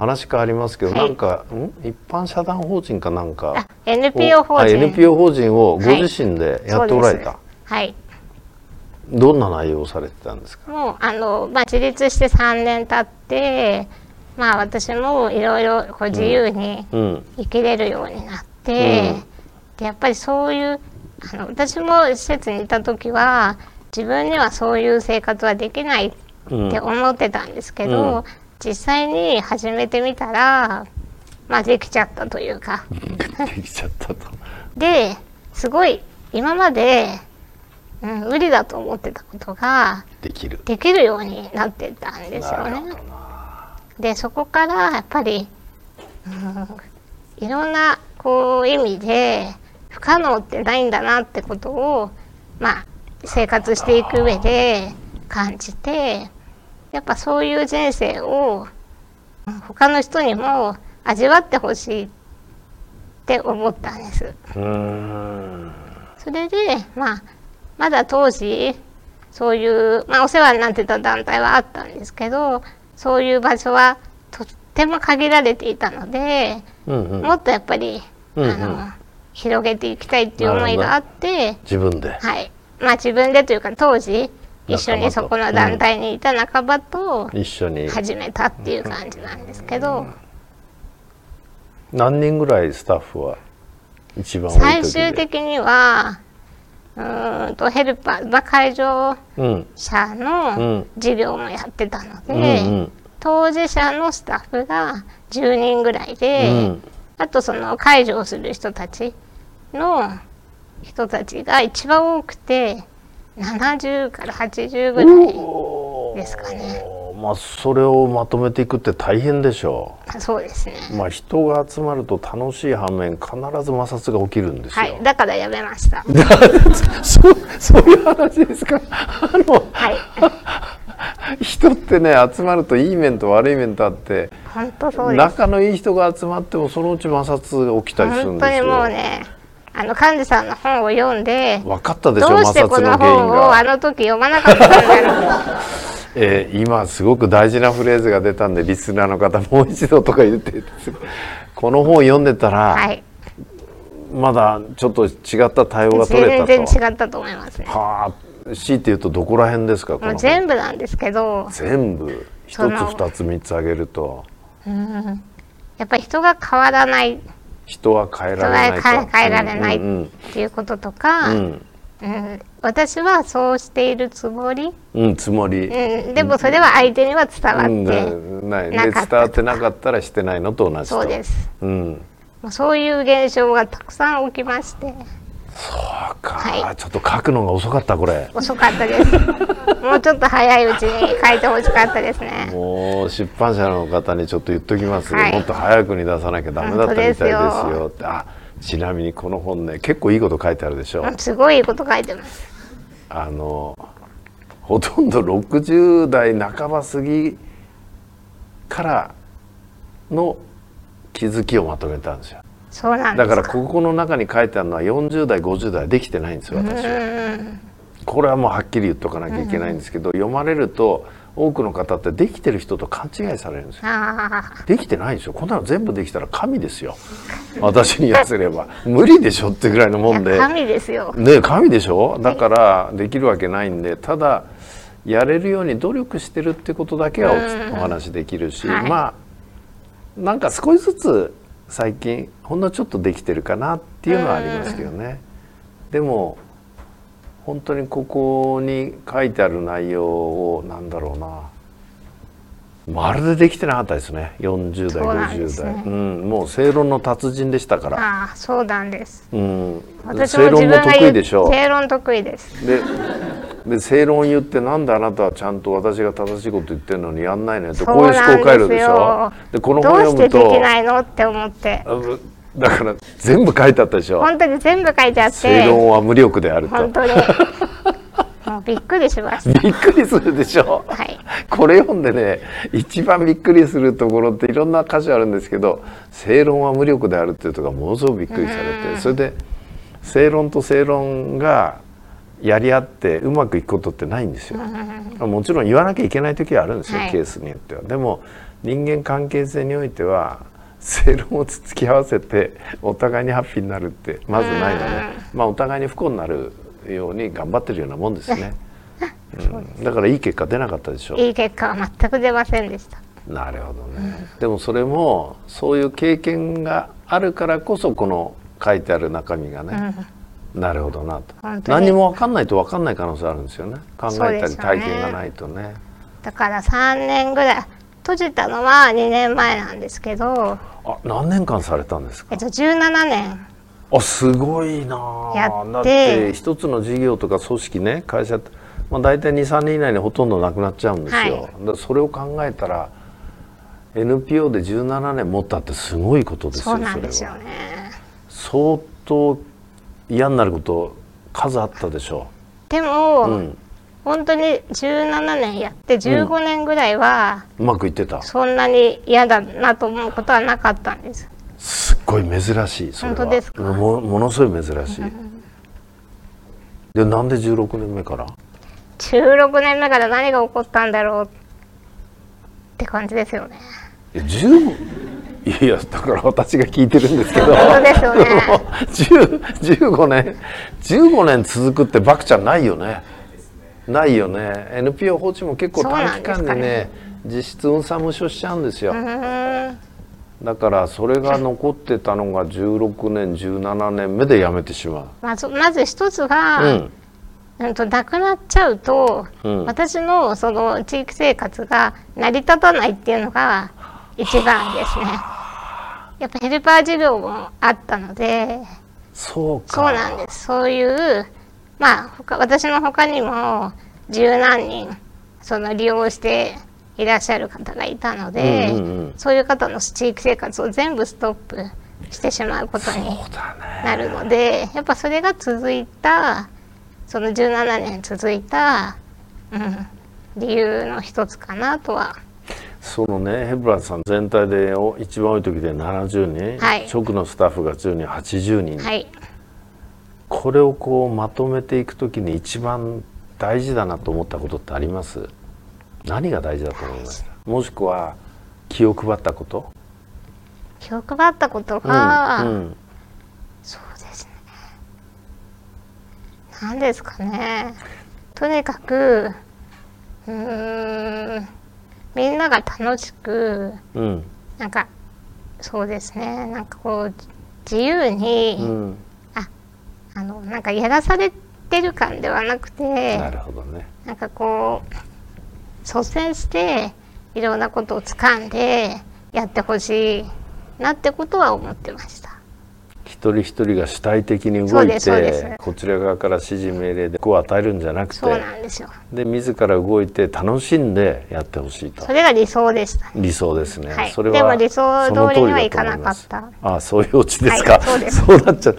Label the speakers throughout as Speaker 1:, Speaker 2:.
Speaker 1: 話変わりますけど、
Speaker 2: はい。
Speaker 1: なんかん？一般社団法人かなんか。
Speaker 2: あ NPO 法
Speaker 1: あ
Speaker 2: 人
Speaker 1: NPO 法人をご自身でやっておられた、
Speaker 2: はい。
Speaker 1: どんな内容をされてたんですか？
Speaker 2: もうあの、まあ、自立して3年経ってまあ私もいろいろこう自由に
Speaker 1: うん。
Speaker 2: 生きれるようになって、
Speaker 1: うん。
Speaker 2: でやっぱりそういうあの私も施設にいた時は自分にはそういう生活はできないっ
Speaker 1: うん。
Speaker 2: て思ってたんですけど、
Speaker 1: うん
Speaker 2: 実際に始めてみたらまあできちゃったというか。
Speaker 1: できちゃったと。
Speaker 2: ですごい今まで、うん、無理だと思ってたことが
Speaker 1: できる。
Speaker 2: できるようになってたんですよね。でそこからやっぱり、うん、いろんなこう意味で不可能ってないんだなってことをまあ生活していく上で感じてやっぱそういう人生をうん他の人にも味わってほしいって思ったんです。それで、まあ、まだ当時そういう、まあ、お世話になってた団体はあったんですけどそういう場所はとっても限られていたので、
Speaker 1: うんうん。
Speaker 2: もっとやっぱり、
Speaker 1: うんうん。
Speaker 2: あの広げていきたいっていう思いがあって、
Speaker 1: 自分で。
Speaker 2: はい。まあ、自分でというか当時一緒にそこの団体にいた仲間と
Speaker 1: 一緒に。
Speaker 2: 始めたっていう感じなんですけど、
Speaker 1: 何人ぐらいスタッフは一番多い
Speaker 2: 最終的にはうーんとヘルパー、まあ、会場
Speaker 1: うん
Speaker 2: 者
Speaker 1: う
Speaker 2: の
Speaker 1: ん。
Speaker 2: 事業もやってたので、
Speaker 1: うんうん。
Speaker 2: 当事者のスタッフが10人ぐらいで、
Speaker 1: うん。
Speaker 2: あとその介助をする人たちの人たちが一番多くて70から80ぐらいですかね。
Speaker 1: まあそれをまとめていくって大変でしょ
Speaker 2: そうですね。
Speaker 1: うまあ人が集まると楽しい反面必ず摩擦が起きるんですよ、
Speaker 2: はい、だからやめました。
Speaker 1: そうそういう話ですか？あの
Speaker 2: はい、
Speaker 1: 人ってね集まるといい面と悪い面とあって
Speaker 2: 本当そうです。
Speaker 1: 仲のいい人が集まってもそのうち摩擦が起きたりするんですよ
Speaker 2: 本当にもうね、あの幹事さんの本を読んで、
Speaker 1: 分かったでしょ
Speaker 2: どうしてこの本をあ
Speaker 1: が、
Speaker 2: の時読まなかったんだろう。
Speaker 1: えー今すごく大事なフレーズが出たんでリスナーの方もう一度とか言って。この本を読んでたら、
Speaker 2: はい、
Speaker 1: まだちょっと違った対応が取れた
Speaker 2: 全
Speaker 1: と
Speaker 2: 然違ったと思いますね。
Speaker 1: はあ強いて言うとどこら辺ですかこの
Speaker 2: もう
Speaker 1: 本
Speaker 2: 全部なんですけど、
Speaker 1: 全部？一つ二つ三つあげると。
Speaker 2: やっぱり人が変わらないっ
Speaker 1: 人は変え
Speaker 2: 人
Speaker 1: られない
Speaker 2: 変えられない
Speaker 1: うんうん
Speaker 2: ていうこととか、
Speaker 1: う
Speaker 2: うん。ん私はそうしているつもり、
Speaker 1: うん、うん、つもり、
Speaker 2: うん、でもそれは相手には伝わ
Speaker 1: うん
Speaker 2: って、
Speaker 1: なない
Speaker 2: なかった。
Speaker 1: わってなかったらしてないのと同じと。
Speaker 2: そうです。
Speaker 1: うん。
Speaker 2: そういう現象がたくさん起きまして、
Speaker 1: そうか、
Speaker 2: はい。
Speaker 1: ちょっと書くのが遅かったこれ。
Speaker 2: 遅かったです。もうちょっと早いうちに書いてほしかったですね。
Speaker 1: もう出版社の方にちょっと言っときますよ、
Speaker 2: はい。
Speaker 1: もっと早くに出さなきゃダメだったみたいですよって。あちなみにこの本ね結構いいこと書いてあるでしょ、
Speaker 2: うんすごいいいこと書いてます。
Speaker 1: あのほとんど60代半ば過ぎからの気づきをまとめたんですよ
Speaker 2: そうなんです
Speaker 1: だからここの中に書いてあるのは40代50代できてないんですよ私は。これはもうはっきり言っとかなきゃいけないんですけど、読まれると多くの方ってできてる人と勘違いされるんですよ。できてないでしょ。こんなの全部できたら神ですよ。私に言わせれば。無理でしょってぐらいのもんで。
Speaker 2: 神ですよ。
Speaker 1: ね神でしょ？だからできるわけないんで。ただやれるように努力してるってことだけはお,、お話できるし、
Speaker 2: はい。
Speaker 1: まあなんか少しずつ最近ほんのちょっとできてるかなっていうのはありますけどね。でも本当にここに書いてある内容をなんだろうな。まるでできてなかったですね。40代
Speaker 2: そうなんで
Speaker 1: 50代、
Speaker 2: すね。
Speaker 1: うん、もう正論の達人でしたから、
Speaker 2: ああ、そうなんです。
Speaker 1: うん、
Speaker 2: 私も
Speaker 1: 正論も
Speaker 2: 自分が言う
Speaker 1: 得意でしょ
Speaker 2: 正論得意です。
Speaker 1: でで正論言ってなんであなたはちゃんと私が正しいこと言ってるのにやんないのよってこういう思考回路でしょ？でこの
Speaker 2: ど
Speaker 1: 本読む
Speaker 2: うしてでき
Speaker 1: と
Speaker 2: ないのって思って。
Speaker 1: あ だから全部書いてあったでしょ？
Speaker 2: 本当に全部書いてあって。
Speaker 1: 正論は無力であると
Speaker 2: 本当に。もうびっくりしまし
Speaker 1: びっくりするでしょ？
Speaker 2: た。はい。
Speaker 1: これ読んでね一番びっくりするところっていろんな箇所あるんですけど正論は無力であるっていうとこものすごくびっくりされてそれで正論と正論がやり合ってうまくいくことってないんですよ。もちろん言わなきゃいけない時はあるんですよ、
Speaker 2: はい。
Speaker 1: ケースによっては。でも人間関係性においては正論をつき合わせてお互いにハッピーになるってまずないのね、まあ、お互いに不幸になるように頑張ってるようなもんですね、うん、だからいい結果出なかったでしょ。
Speaker 2: いい結果は全く出ませんでした。
Speaker 1: なるほどね、でもそれもそういう経験があるからこそこの書いてある中身がね、なるほどなと。
Speaker 2: 本当に
Speaker 1: 何も分かんないと分かんない可能性あるんですよね。考えたり体験がないとね。
Speaker 2: だから3年ぐらい閉じたのは2年前なんですけど、
Speaker 1: あ何年間されたんですか？
Speaker 2: えっと、17年。
Speaker 1: あすごいなあ。
Speaker 2: やって。
Speaker 1: だって一つの事業とか組織ね会社って、まあ、大体23年以内にほとんどなくなっちゃうんですよ、
Speaker 2: はい。
Speaker 1: それを考えたら NPO で17年持ったってすごいことですよ
Speaker 2: そうなんですよね。
Speaker 1: 相当嫌になること数あったでしょ
Speaker 2: でも、
Speaker 1: う、うん、
Speaker 2: 本当に17年やって15年ぐらいは
Speaker 1: うまくいってた。
Speaker 2: そんなに嫌だなと思うことはなかったんです。
Speaker 1: すっごい珍しいそれは。
Speaker 2: 本当ですか？
Speaker 1: もものすごい珍しい、でなんで16年目から
Speaker 2: ？16年目から何が起こったんだろうって感じですよね。
Speaker 1: いや15いやだから私が聞いてるんですけど。
Speaker 2: 本当ですよね。
Speaker 1: 10 15年15年続くってバクちゃんないよね。ないよね。NPO 放置も結構短期
Speaker 2: んでね
Speaker 1: 間でね。実質運算無償しちゃうんですよ。だからそれが残ってたのが16年17年目でやめてしまう。
Speaker 2: まずまず一つが、
Speaker 1: うん。
Speaker 2: うんとなくなっちゃうと、
Speaker 1: うん。
Speaker 2: 私のその地域生活が成り立たないっていうのが一番ですね。やっぱヘルパー事業もあったので。
Speaker 1: そうか。
Speaker 2: そうなんです。そういうまあ他私の他にも十何人その利用していらっしゃる方がいたので、
Speaker 1: うんうんうん。
Speaker 2: そういう方の地域生活を全部ストップしてしまうことになるのでやっぱそれが続いたその17年続いた、うん、理由の一つかなとは
Speaker 1: そのねヘブランさん全体でお一番多い時で70人、
Speaker 2: はい。
Speaker 1: 直のスタッフが10人80人、
Speaker 2: はい。
Speaker 1: これをこうまとめていくときに一番大事だなと思ったことってあります？何が大事だと思いましたもしくは気を配ったこと？
Speaker 2: 気を配ったことが、
Speaker 1: うんうん。
Speaker 2: そうですね。何ですかね。とにかくうーんみんなが楽しく
Speaker 1: うん。
Speaker 2: なんかそうですね。なんかこう自由に、
Speaker 1: うん。
Speaker 2: あのなんかやらされてる感ではなくて
Speaker 1: なるほどね。
Speaker 2: なんかこう率先していろんなことを掴んでやってほしいなってことは思ってました。
Speaker 1: 一人一人が主体的に動いてこちら側から指示命令でこう与えるんじゃなく
Speaker 2: そう
Speaker 1: て
Speaker 2: なんですよ。
Speaker 1: で自ら動いて楽しんでやってほしいと。
Speaker 2: それが理想でした。
Speaker 1: 理想ですね、
Speaker 2: はい。
Speaker 1: それは
Speaker 2: でも理想通りに
Speaker 1: だ
Speaker 2: はいかなかっ
Speaker 1: あそういうオチですか、
Speaker 2: はいそうです。
Speaker 1: そうなっちゃう。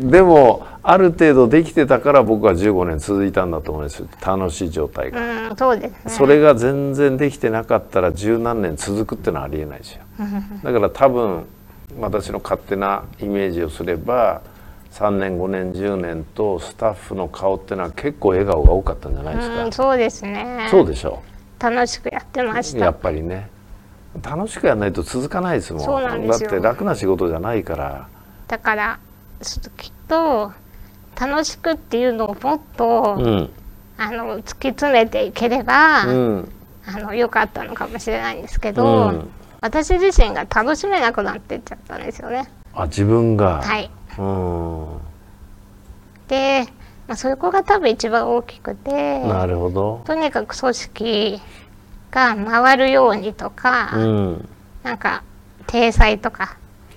Speaker 1: でもある程度できてたから僕は15年続いたんだと思います楽しい状態が、
Speaker 2: うん、そうですね。
Speaker 1: それが全然できてなかったら十何年続くってのはありえないですよ。だから多分私の勝手なイメージをすれば3年5年10年とスタッフの顔ってのは結構笑顔が多かったんじゃないですか、
Speaker 2: うん、そうですね。
Speaker 1: そうでしょ
Speaker 2: 楽しくやってまし。
Speaker 1: やったぱりね。楽しくやらないと続かないですもん。だって楽な仕事じゃないから。
Speaker 2: だからちょっときっと楽しくっていうのをもっと、
Speaker 1: うん。
Speaker 2: あの突き詰めていければ、
Speaker 1: うん。
Speaker 2: あの良かったのかもしれないんですけど、
Speaker 1: うん
Speaker 2: 私自身が楽しめなくなってっちゃったんですよね。
Speaker 1: あ自分が、
Speaker 2: はい。
Speaker 1: うん。
Speaker 2: で、まあ、そこが多分一番大きくて
Speaker 1: なるほど。
Speaker 2: とにかく組織が回るようにとか、
Speaker 1: うん。
Speaker 2: なんか体裁とか、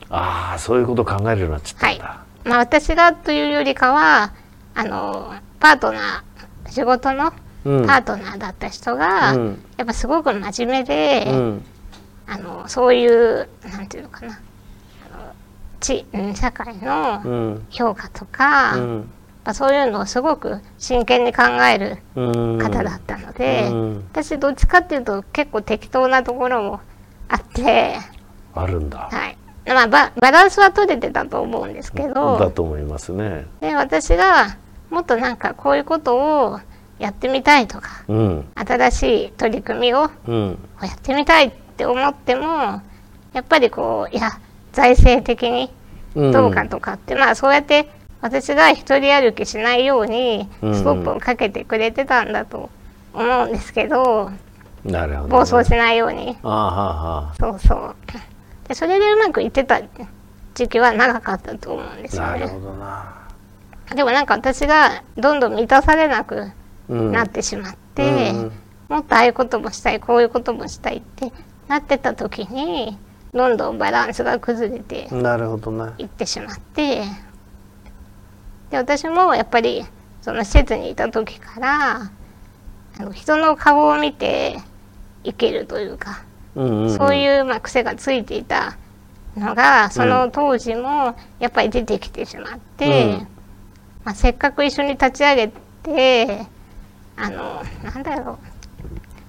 Speaker 1: ああそういうこと考えるようになっちゃった
Speaker 2: はい。
Speaker 1: んだ、
Speaker 2: まあ、私がというよりかはあのパートナー仕事の
Speaker 1: うん。
Speaker 2: パートナーだった人が、
Speaker 1: うん。
Speaker 2: やっぱすごく真面目で、
Speaker 1: うん
Speaker 2: あのそういうなんていうのかな。あのちうん社会の
Speaker 1: うん。
Speaker 2: 評価とか、
Speaker 1: うん。
Speaker 2: まあ、そういうのをすごく真剣に考える
Speaker 1: うん。
Speaker 2: 方だったので、
Speaker 1: うん。
Speaker 2: 私どっちかっていうと結構適当なところもあって、
Speaker 1: あるんだ。
Speaker 2: はい。まあ、ババランスは取れてたと思うんですけ
Speaker 1: だ
Speaker 2: ど
Speaker 1: と思いますね。
Speaker 2: で私がもっとなんかこういうことをやってみたいとか
Speaker 1: うん。
Speaker 2: 新しい取り組みを
Speaker 1: うん。
Speaker 2: やってみたいってって思ってもやっぱりこういや財政的にどうかとかって、まあそうやって私が一人歩きしないようにストップをかけてくれてたんだと思うんですけど、
Speaker 1: なるほど、ね、
Speaker 2: 暴走しないように。
Speaker 1: ああはあは
Speaker 2: そうそう。でそれでうまくいってた時期は長かったと思うんですよね。
Speaker 1: あなるほどな。
Speaker 2: でもなんか私がどんどん満たされなく
Speaker 1: うん。
Speaker 2: なってしまって、
Speaker 1: うん
Speaker 2: もっとああいうこともしたいこういうこともしたいってなってた時にどんどんバランスが崩れて
Speaker 1: なるほどな。い
Speaker 2: ってしまってで私もやっぱりその施設にいた時からあの人の顔を見て生きるというか、
Speaker 1: うんうんうん。
Speaker 2: そういうまあ癖がついていたのがその当時もやっぱり出てきてしまって、
Speaker 1: うん。
Speaker 2: まあ、せっかく一緒に立ち上げてあのなんだろ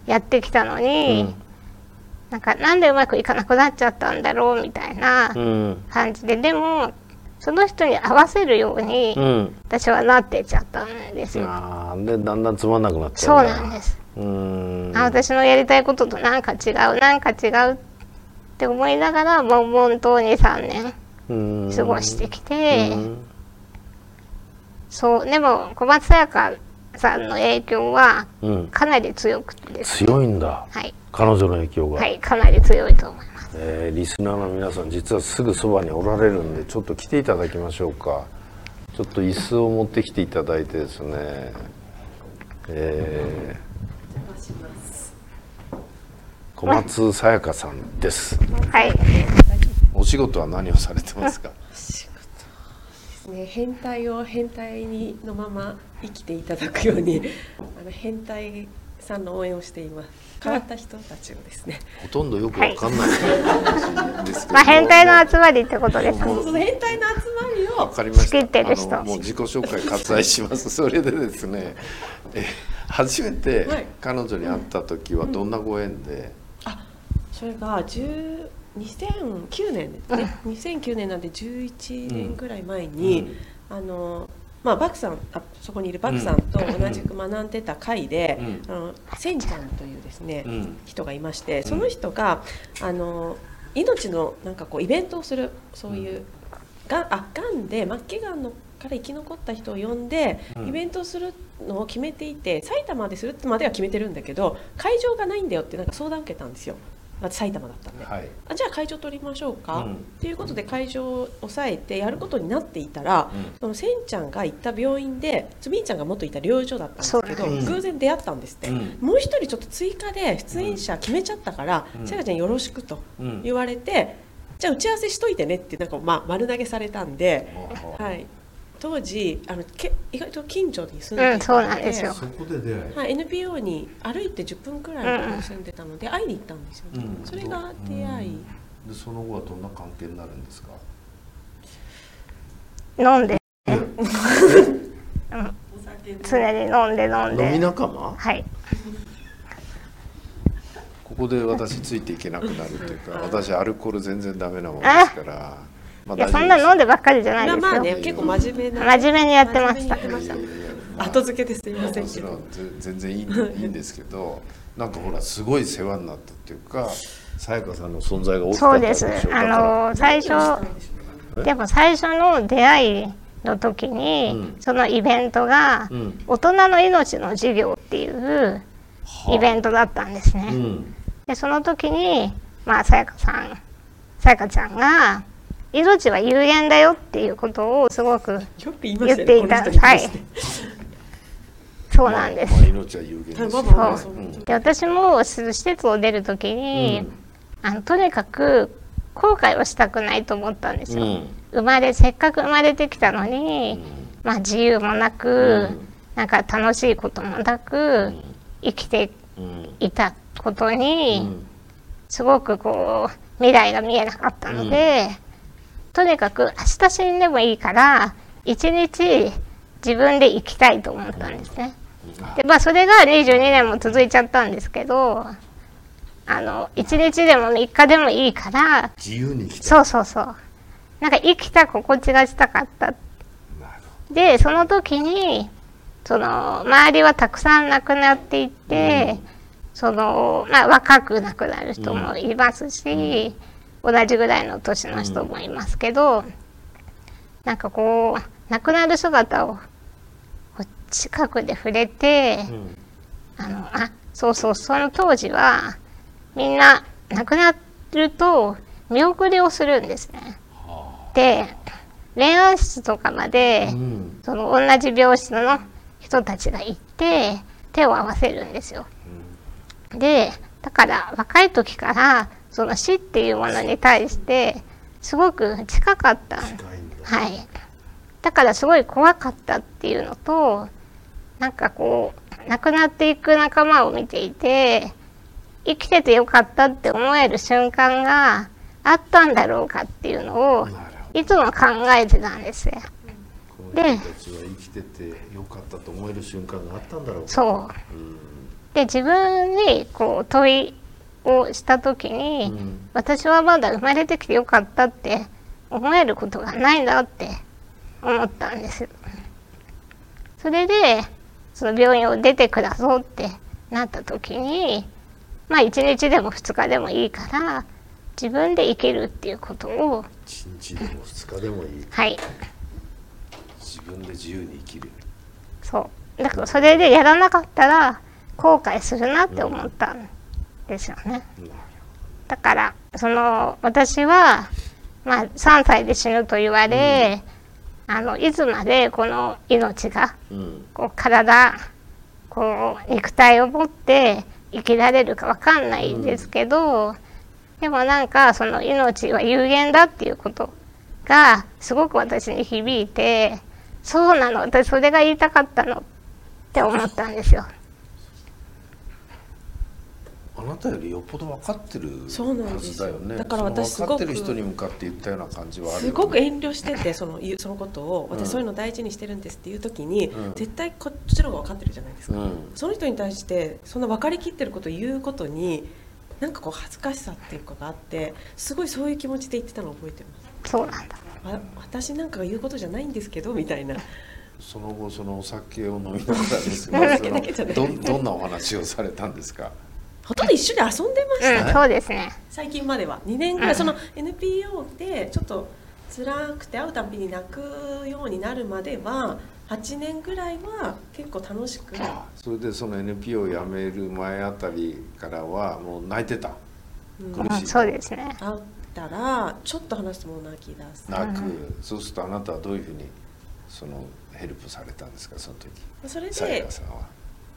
Speaker 2: うやってきたのに、
Speaker 1: うん
Speaker 2: なんかなんでうまくいかなくなっちゃったんだろうみたいな
Speaker 1: うん。
Speaker 2: 感じででもその人に合わせるように
Speaker 1: うん。
Speaker 2: 私はなってっちゃったんですよ。
Speaker 1: あーでだんだんつまんなくなっちゃ
Speaker 2: そう
Speaker 1: うんだ。
Speaker 2: なんです。
Speaker 1: うーん。
Speaker 2: あ私のやりたいこととなんか違うなんか違うって思いながら悶々と23年
Speaker 1: うん。
Speaker 2: 過ごしてきて、
Speaker 1: うん。
Speaker 2: そうでも小松沙耶香さんの影響は
Speaker 1: うん。
Speaker 2: かなり強くてですね。
Speaker 1: 強いんだ。
Speaker 2: はい、
Speaker 1: 彼女の影響が、
Speaker 2: はい、かなり強いと思います。
Speaker 1: えーリスナーの皆さん実はすぐそばにおられるんでちょっと来ていただきましょうか。ちょっと椅子を持ってきていただいてですね。えー小松沙耶香さんです。
Speaker 2: はい。
Speaker 1: お仕事は何をされてますか？
Speaker 3: ね、変態を変態にのまま生きていただくように あの変態さんの応援をしています。変わった人たちをですね。
Speaker 1: ほとんどよくわかんないんですけど
Speaker 2: まあ変態の集まりってことですね。
Speaker 3: その変態の集まり
Speaker 1: わ
Speaker 3: を
Speaker 1: かりました。
Speaker 2: 仕切ってる人。
Speaker 1: もう自己紹介割愛します。それでですね。え初めて
Speaker 3: はい。
Speaker 1: 彼女に会った時はどんなご縁で、
Speaker 3: それが10 2009年ですね。2009年なんで11年ぐらい前に、あのまあ、バクさんあそこにいるバクさんと同じく学んでた会で、
Speaker 1: うん。
Speaker 3: あのセンちゃんというですね、
Speaker 1: うん。
Speaker 3: 人がいましてその人が、あの命のなんかこうイベントをするそういう、がん。あがんで末期がんのから生き残った人を呼んで、
Speaker 1: うん。
Speaker 3: イベントをするのを決めていて埼玉でするってまでは決めてるんだけど会場がないんだよってなんか相談受けたんですよ。まあ埼玉だったんで、
Speaker 1: はい。
Speaker 3: あじゃあ会場取りましょうか、
Speaker 1: うん。
Speaker 3: っていうことで会場を抑えてやることになっていたら、
Speaker 1: うん。
Speaker 3: そのせんちゃんが行った病院でつみんちゃんが元いた療養所だったんですけど、
Speaker 1: そううん。
Speaker 3: 偶然出会ったんですって、
Speaker 1: うん。
Speaker 3: もう一人ちょっと追加で出演者決めちゃったから
Speaker 1: うん。
Speaker 3: さやかちゃんよろしくと
Speaker 1: うん。
Speaker 3: 言われて、じゃあ打ち合わせしといてねってなんか、まあ、丸投げされたんで、はい、当時あのけ意外と近所に住んでいたので、
Speaker 2: うんそうなんですよ。
Speaker 1: そこで出会い、
Speaker 3: はい、NPO に歩いて10分くらいのところに住んでたので、会いに行ったんですよ。ね、
Speaker 1: うん。
Speaker 3: それが出会い、
Speaker 1: でその後はどんな関係になるんですか？
Speaker 2: 飲んで。常に飲んで飲ん
Speaker 1: 飲み
Speaker 2: で
Speaker 1: 仲間？
Speaker 2: はい。
Speaker 1: ここで私ついていけなくなるというか 私アルコール全然ダメなもんですからまあ
Speaker 2: いやそんな飲んでばっかりじゃない
Speaker 3: まあ
Speaker 2: ですよ。
Speaker 3: まあね結構真面目な
Speaker 2: 真面目にやってました。
Speaker 3: 後付けですいません
Speaker 1: もちろ
Speaker 3: けど
Speaker 1: 全然いいんいいんですけどなんかほらすごい世話になったっていうかさやかさんの存在が大きかった
Speaker 2: そうです。
Speaker 1: でしょだ
Speaker 2: あ
Speaker 1: から。
Speaker 2: の最初でも最初の出会いの時に、
Speaker 1: うん。
Speaker 2: そのイベントが、
Speaker 1: うん。
Speaker 2: 大人の命の授業っていうイベントだったんですね。
Speaker 1: うん。
Speaker 2: でその時にまあさやかさんさやかちゃんが命は有限だよっていうことをすごく
Speaker 3: 言
Speaker 2: っていた
Speaker 3: この人に対して。
Speaker 2: そうなんです。
Speaker 1: まあまあ命は有限です
Speaker 2: そう。
Speaker 1: うん
Speaker 2: で私も施設を出る時に、あのとにかく後悔をしたくないと思ったんですよ。
Speaker 1: うん。
Speaker 2: 生まれせっかく生まれてきたのに、まあ、自由もなく、
Speaker 1: うん。
Speaker 2: なんか楽しいこともなく、生きて
Speaker 1: うん
Speaker 2: いたこと
Speaker 1: う
Speaker 2: に、
Speaker 1: ん。
Speaker 2: すごくこう未来が見えなかったので、とにかく明日死んでもいいから一日自分で生きたいと思ったんですね。でまあそれが22年も続いちゃったんですけどあの1日でも3日でもいいから
Speaker 1: 自由に生きた
Speaker 2: そうそうそう。なんか生きた心地がしたかった。でその時にその周りはたくさん亡くなっていって、その、まあ、若く亡くなる人もいますし、同じぐらいの年の人もいますけど、なんかこう亡くなる姿を近くで触れて、あのあそうそうその当時はみんな亡くなると見送りをするんですね。で恋愛室とかまで、
Speaker 1: うん
Speaker 2: その同じ病室の人たちが行って手を合わせるんですよ。でだから若い時からその死っていうものに対してすごく近かった。はい、だからすごい怖かったっていうのとなんかこう亡くなっていく仲間を見ていて生きててよかったって思える瞬間があったんだろうかっていうのをいつも考えてたんですよ。で
Speaker 1: 生きててよかったと思える瞬間があったんだろうか。
Speaker 2: そう。
Speaker 1: うん。
Speaker 2: で自分にこう問いをした時に、
Speaker 1: うん。
Speaker 2: 私はまだ生まれてきてよかったって思えることがないんだって思ったんです。それでその病院を出てくださうってなった時にまあ1日でも2日でもいいから自分で生きるっていうことを
Speaker 1: 一日でも二日でもいい。
Speaker 2: はい。
Speaker 1: 自分で自由に生きる。
Speaker 2: そう。だからそれでやらなかったら後悔するなって思ったんですよね。だからその私は、まあ、3歳で死ぬと言われ、あのいつまでこの命が
Speaker 1: うん
Speaker 2: こう体こう肉体を持って生きられるかわかんないですけど、でもなんかその命は有限だっていうことがすごく私に響いてそうなの私それが言いたかったのって思ったんですよ。
Speaker 1: あなたよりよっぽど分かってる
Speaker 3: そうなん
Speaker 1: は
Speaker 3: ですよ。
Speaker 1: ずだよね。
Speaker 3: だから私
Speaker 1: その分かってる
Speaker 3: すごく
Speaker 1: 人に向かって言ったような感じはあるよね。
Speaker 3: すごく遠慮しててそのそのことを
Speaker 1: うん。
Speaker 3: 私そういうの大事にしてるんですっていう時に、
Speaker 1: うん。
Speaker 3: 絶対こっちの方が分かってるじゃないですか、
Speaker 1: うん。
Speaker 3: その人に対してそんな分かりきってることを言うことになんかこう恥ずかしさっていうかがあってすごいそういう気持ちで言ってたのを覚えてます。
Speaker 2: そうなんだ。
Speaker 3: わ私なんかが言うことじゃないんですけどみたいな。
Speaker 1: その後そのお酒を飲みながらですが どどんなお話をされたんですか？
Speaker 3: ほとんど一緒に遊んでました、
Speaker 2: うん、そうですね。
Speaker 3: 最近までは。2年ぐら
Speaker 2: うん。
Speaker 3: いその NPO でちょっと辛くて会うたびに泣くようになるまでは8年ぐらいは結構楽しく。
Speaker 1: それでその NPO を辞める前あたりからはもう泣いてた。
Speaker 3: うん。
Speaker 1: 苦しい。
Speaker 2: うん、そうですね。
Speaker 3: 会ったらちょっと話すともう泣き出す。
Speaker 1: 泣く、そうするとあなたはどういうふうにそのヘルプされたんですかその時？
Speaker 3: それで
Speaker 1: かさんは。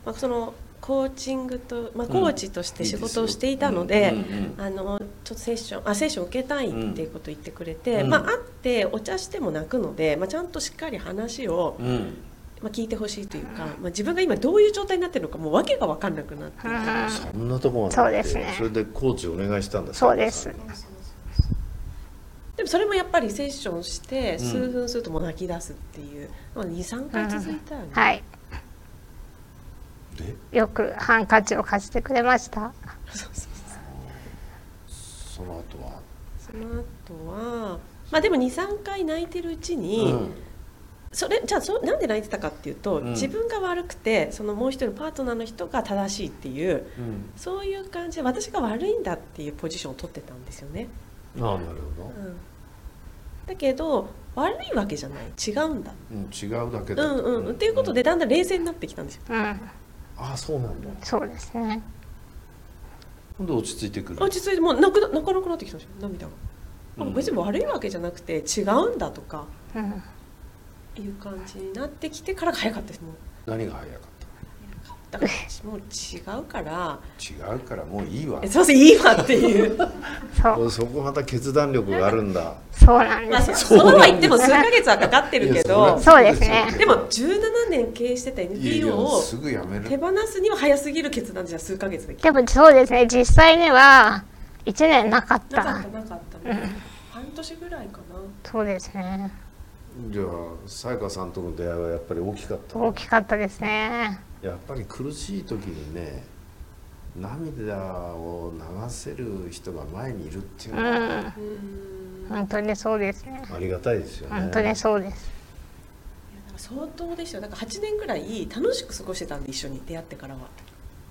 Speaker 3: まあ、そのコーチングと、まあ、コーチとして仕事をしていたので、
Speaker 1: うんうんうん
Speaker 3: あのちょっとセッションあセッション受けたいっていうことを言ってくれて、
Speaker 1: うん。
Speaker 3: まあ、会ってお茶しても泣くので、まあ、ちゃんとしっかり話を、
Speaker 1: うん。
Speaker 3: まあ、聞いてほしいというか、まあ、自分が今どういう状態になってるのかもう訳が分かんなくなって
Speaker 1: そんなとこまで
Speaker 2: そうですね。
Speaker 1: それでコーチお願いしたんだ
Speaker 2: そうです。
Speaker 3: でもそれもやっぱりセッションして
Speaker 1: ん。
Speaker 3: 数分するともう泣き出すっていう、まあ、23回続いたよね、
Speaker 2: はい。
Speaker 1: で
Speaker 2: よくハンカチを貸してくれました。
Speaker 3: そ
Speaker 1: の後は？
Speaker 3: その後はまあでも23回泣いてるうちに、
Speaker 1: うん。
Speaker 3: それじゃあそなんで泣いてたかっていうと、
Speaker 1: うん。
Speaker 3: 自分が悪くてそのもう一人のパートナーの人が正しいっていう
Speaker 1: うん。
Speaker 3: そういう感じで私が悪いんだっていうポジションを取ってたんですよね、
Speaker 1: ああなるほ
Speaker 3: うん、だけど悪いわけじゃない。違うんだ。
Speaker 1: ど、うん、違うだけだ。
Speaker 3: うん。うん。っていうことでだんだん冷静になってきたんですよ。
Speaker 2: うん、
Speaker 1: ああそうなんだ。
Speaker 2: そうですね。
Speaker 1: ほんで落ち着いてくる。
Speaker 3: 落ち着いてもう泣くな泣かなくなってきたんですよ涙が、
Speaker 1: うん。
Speaker 3: あ別に悪いわけじゃなくて違うんだとか
Speaker 2: うん、
Speaker 3: いう感じになってきてからが早かったですもう。
Speaker 1: 何が早かっ
Speaker 3: だからもう違うから。
Speaker 1: た違うからもういいわ。
Speaker 3: えすいませんいいわっていう。
Speaker 2: そう、
Speaker 1: そこまた決断力があるんだ。
Speaker 2: そうなん
Speaker 3: まあ
Speaker 2: ですよ。
Speaker 3: そそうは言っても数ヶ月はかかってるけど
Speaker 2: そうですね。
Speaker 3: でも17年経営してた
Speaker 1: いやい
Speaker 3: NPO
Speaker 1: や
Speaker 3: を
Speaker 1: すぐやめる。
Speaker 3: 手放すには早すぎる決断じゃ数ヶ月でき
Speaker 2: でもそうですね。実際には一年なかっ。
Speaker 3: なかったたなかった、半年ぐらいかな。
Speaker 2: そうですね。
Speaker 1: じゃあさやかさんとの出会いはやっぱり大きかった。
Speaker 2: 大きかったですね。
Speaker 1: やっぱり苦しい時にね涙を流せる人が前にいるっていう
Speaker 2: う
Speaker 1: のは
Speaker 2: ん、本当にそうですね。
Speaker 1: ありがたいですよね。
Speaker 2: 本当にそうです。
Speaker 3: 相当でしたよ。だから8年ぐらい楽しく過ごしてたんで一緒に出会ってからは。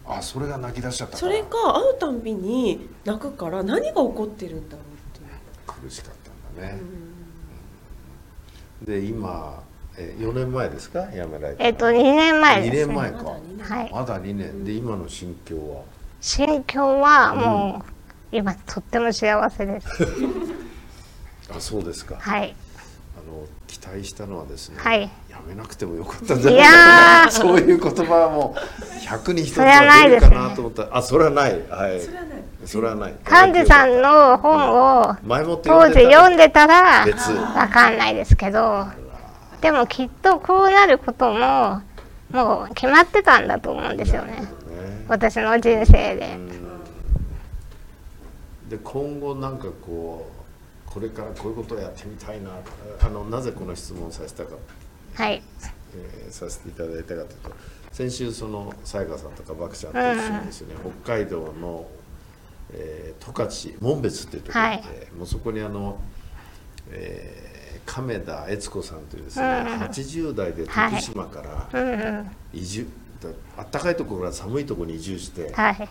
Speaker 1: あそれが泣き出しちゃった
Speaker 3: それが会うたんびに泣くから何が起こってるんだろうって
Speaker 1: 苦しかったんだね、で今え4年前ですか？辞められた
Speaker 2: えっと2年前
Speaker 1: 2
Speaker 2: です。ね
Speaker 1: 年前か。
Speaker 2: はい。
Speaker 1: まだ2年。で今の心境は？
Speaker 2: 心境はもう今とっても幸せです。
Speaker 1: あそうですか、
Speaker 2: はい。
Speaker 1: あの期待したのはですね、
Speaker 2: はい。
Speaker 1: やめなくてもよかったんじゃない
Speaker 2: いや
Speaker 1: か
Speaker 2: ー。
Speaker 1: そういう言葉はもう100に1つ
Speaker 2: それはな
Speaker 1: はい出る
Speaker 2: ですね。
Speaker 1: かなと思った。らあそれはない。はい。
Speaker 3: それはない。
Speaker 1: それはない。
Speaker 2: 幹事さんの本を
Speaker 1: 前もって
Speaker 2: 当時読んでたら
Speaker 1: 別。
Speaker 2: わかんないですけどでもきっとこうなることももう決まってたんだと思うんですよね。
Speaker 1: ね。
Speaker 2: 私の人生で。
Speaker 1: で今後なんかこうこれからこういうことをやってみたいなあのなぜこの質問をさせたか、
Speaker 2: はい。
Speaker 1: えーさせていただいたかというと先週そのさやかさんとかバクちゃんと一緒にですね、北海道の、えー十勝紋別っていうところに行って、もうそこにあの、えー亀田悦子さんというですね、80代で徳島から
Speaker 2: うんうん。
Speaker 1: 移住、だあったかいところから寒いところに移住して、
Speaker 2: はい。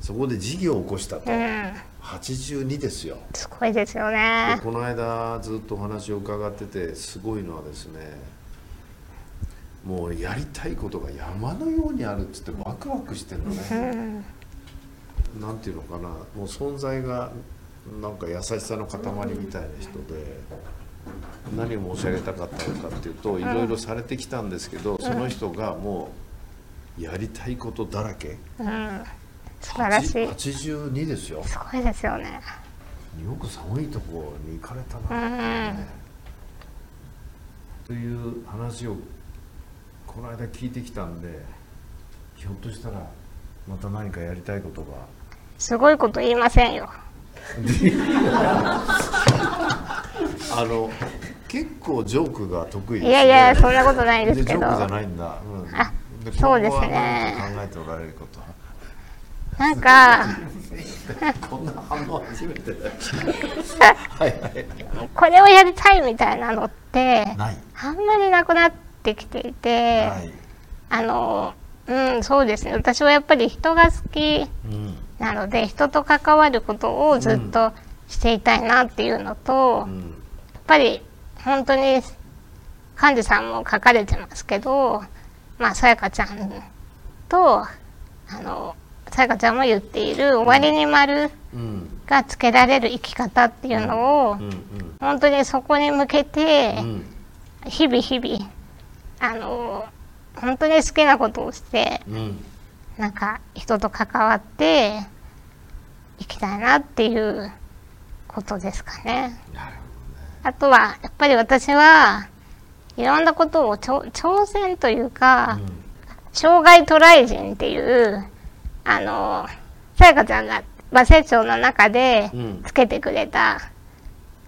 Speaker 1: そこで事業を起こしたと、
Speaker 2: うん。
Speaker 1: 82ですよ。
Speaker 2: すごいですよ
Speaker 1: で
Speaker 2: ね
Speaker 1: この間ずっとお話を伺っててすごいのはですねもうやりたいことが山のようにあるっつってワクワクしてるのね、なんていうのかなもう存在がなんか優しさの塊みたいな人で何を申し上げたかったのかっていうといろいろされてきたんですけどその人がもうやりたいことだらけ。
Speaker 2: うん。素晴らしい。
Speaker 1: 82ですよ。
Speaker 2: すごいですよね。
Speaker 1: よく寒いところに行かれた
Speaker 2: う
Speaker 1: な、
Speaker 2: ん。
Speaker 1: という話をこの間聞いてきたんでひょっとしたらまた何かやりたいことが。
Speaker 2: すごいこと言いませんよ
Speaker 1: あの結構ジョークが得意ですね。
Speaker 2: いやいやそんなことないですけど。
Speaker 1: ジョークじゃないんだ、うん、
Speaker 2: あそうですね。
Speaker 1: 考えておられること？は
Speaker 2: なんか
Speaker 1: こんな反応初めてだはいはい
Speaker 2: これをやりたいみたいなのってあんまりなくなってきていてあのうんそうですね。私はやっぱり人が好き
Speaker 1: うん。
Speaker 2: なので人と関わることをずっとしていたいなっていうのと、
Speaker 1: うん
Speaker 2: ぱり本当に幹事さんも書かれてますけどまあさやかちゃんとあのさやかちゃんも言っている終わりに丸
Speaker 1: うん。
Speaker 2: がつけられる生き方っていうのを
Speaker 1: うん
Speaker 2: 本当にそこに向けて
Speaker 1: うん。
Speaker 2: 日々日々あの本当に好きなことをして
Speaker 1: うん。
Speaker 2: なんか人と関わっていきたいなっていうことですかね。あとはやっぱり私はいろんなことを挑戦というか、障害トライ人っていうあのさやかちゃんが和成長の中で
Speaker 1: うん。
Speaker 2: つけてくれた、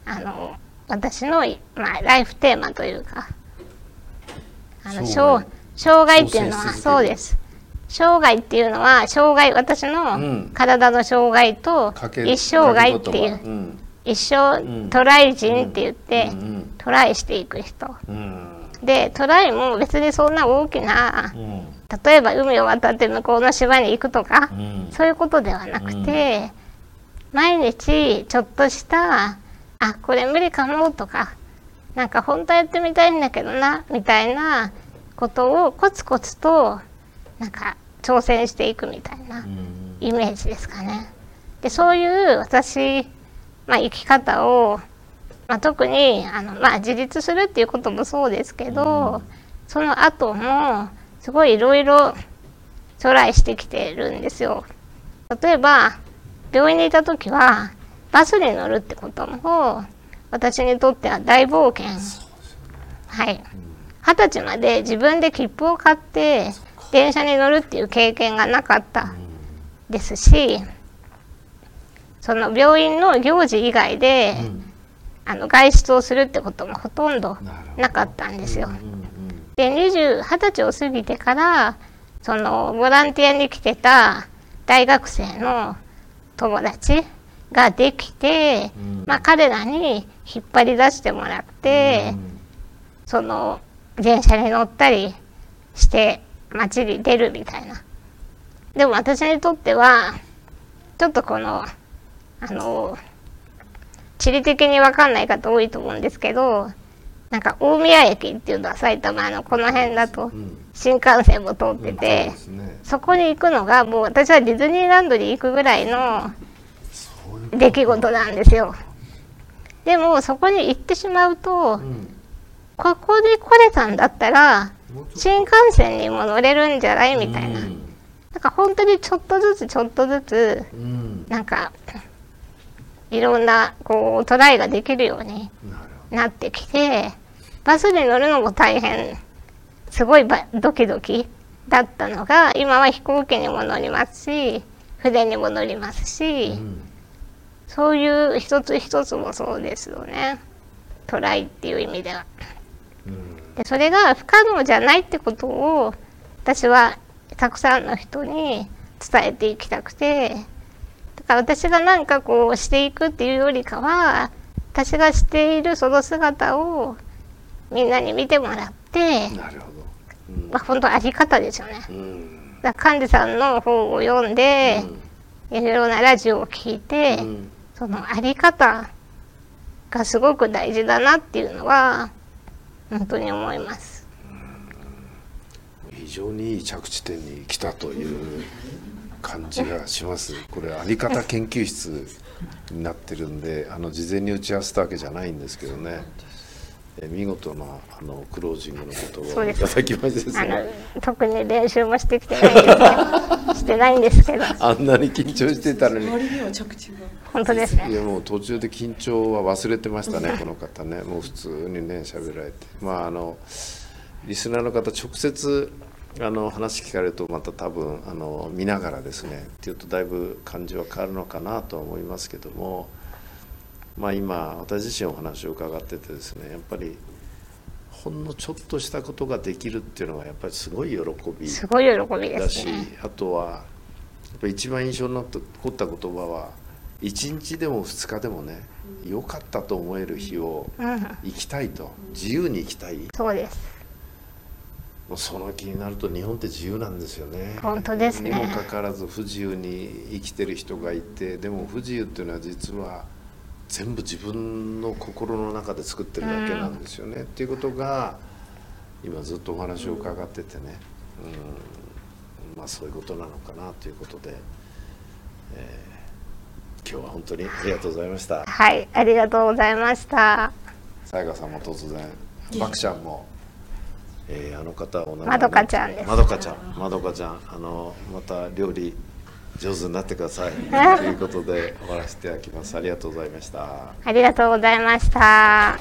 Speaker 2: あの私の、まあ、ライフテーマというかあの
Speaker 1: 障
Speaker 2: 障
Speaker 1: 害
Speaker 2: っていうのはそうです。障害っていうのは障害私
Speaker 1: うん。
Speaker 2: の体の障害と一生涯っていう。
Speaker 1: うん
Speaker 2: 一生
Speaker 1: うん。
Speaker 2: トライ人って言って
Speaker 1: うん
Speaker 2: トライしていく人。
Speaker 1: うん。
Speaker 2: でトライも別にそんな大きな
Speaker 1: うん。
Speaker 2: 例えば海を渡って向こうの島に行くとか
Speaker 1: うん。
Speaker 2: そういうことではなくて毎日ちょっとしたあこれ無理かもとかなんか本当はやってみたいんだけどなみたいなことをコツコツとなんか挑戦していくみたいな
Speaker 1: うん。
Speaker 2: イメージですかね。でそういう私、まあ、生き方を、まあ、特にあの、まあ、自立するっていうこともそうですけど、その後もすごいいろいろトライしてきてるんですよ。例えば病院にいた時はバスに乗るってことも私にとっては大冒険。はい二十歳まで自分で切符を買って電車に乗るっていう経験がなかったですしその病院の行事以外で、あの外出をするってこともほとんど
Speaker 1: な
Speaker 2: かったんですよ。
Speaker 1: うんうん
Speaker 2: で20 20歳を過ぎてからそのボランティアに来てた大学生の友達ができて、
Speaker 1: うん。
Speaker 2: まあ、彼らに引っ張り出してもらって、その電車に乗ったりして街に出るみたいな。でも私にとってはちょっとこのあの地理的に分かんない方多いと思うんですけどなんか大宮駅っていうのは埼玉のこの辺だと
Speaker 1: うん。
Speaker 2: 新幹線も通っててそこに行くのがもう私はディズニーランドに行くぐらいの出来事なんですよ。でもそこに行ってしまうと
Speaker 1: うん。
Speaker 2: ここで来れたんだったら新幹線にも乗れるんじゃないみたいな。
Speaker 1: うん。
Speaker 2: なんか本当にちょっとずつちょっとずつ
Speaker 1: うん。
Speaker 2: なんかいろんなこうトライができるように
Speaker 1: な
Speaker 2: ってきてバスに乗るのも大変。すごいばドキドキだったのが今は飛行機にも乗りますし船にも乗ります
Speaker 1: ど、
Speaker 2: し
Speaker 1: うん。
Speaker 2: そういう一つ一つもそうですよね。トライっていう意味では。
Speaker 1: うん。
Speaker 2: でそれが不可能じゃないってことを私はたくさんの人に伝えていきたくてだから私が何かこうしていくっていうよりかは私がしているその姿をみんなに見てもらって、
Speaker 1: なるほど。うん。
Speaker 2: まあ、本当あり方ですよね。
Speaker 1: うん。
Speaker 2: だから幹事さんの本を読んで、いろいろなラジオを聞いて、
Speaker 1: うん。
Speaker 2: そのあり方がすごく大事だなっていうのは本当に思います。
Speaker 1: 非常にいい着地点に来たという感じがします。これあり方研究室になってるんで、あの事前に打ち合わせたわけじゃないんですけどね。え見事なあのクロージングの言葉
Speaker 2: そうです
Speaker 1: をいただきましてですね。
Speaker 2: 特に練習もしてきてないしてないんですけど
Speaker 1: あんなに緊張してたのに。
Speaker 2: 本当です
Speaker 1: い
Speaker 2: ね
Speaker 1: やもう途中で緊張は忘れてましたね この方ねもう普通にね喋られてまああのリスナーの方直接あの話聞かれるとまた多分あの見ながらですねっていうとだいぶ感じは変わるのかなとは思いますけどもまあ今私自身お話を伺っててですねやっぱりほんのちょっとしたことができるっていうのがやっぱりすごい喜び
Speaker 2: すごい喜びで
Speaker 1: だしあとはやっぱ一番印象に残った言葉は1日でも2日でもね良かったと思える日を
Speaker 2: うん。
Speaker 1: 生きたいと自由に生きたい。
Speaker 2: そうです
Speaker 1: その気になると日本って自由なんですよね。
Speaker 2: 本当ですね。
Speaker 1: にもかかわらず不自由に生きてる人がいてでも不自由っていうのは実は全部自分の心の中で作ってるだけなんですよね、っていうことが今ずっとお話を伺っててね、うん、まあそういうことなのかなということで、えー今日は本当にありがとうございました。
Speaker 2: はいありがとうございました。
Speaker 1: さやかさんも突然バクちゃんも、えーあの方お名前
Speaker 2: まどかちゃんです。
Speaker 1: まどかちゃん。まどかちゃん。あのまた料理上手になってください。ということで終わらせていただきます。ありがとうございました。
Speaker 2: ありがとうございました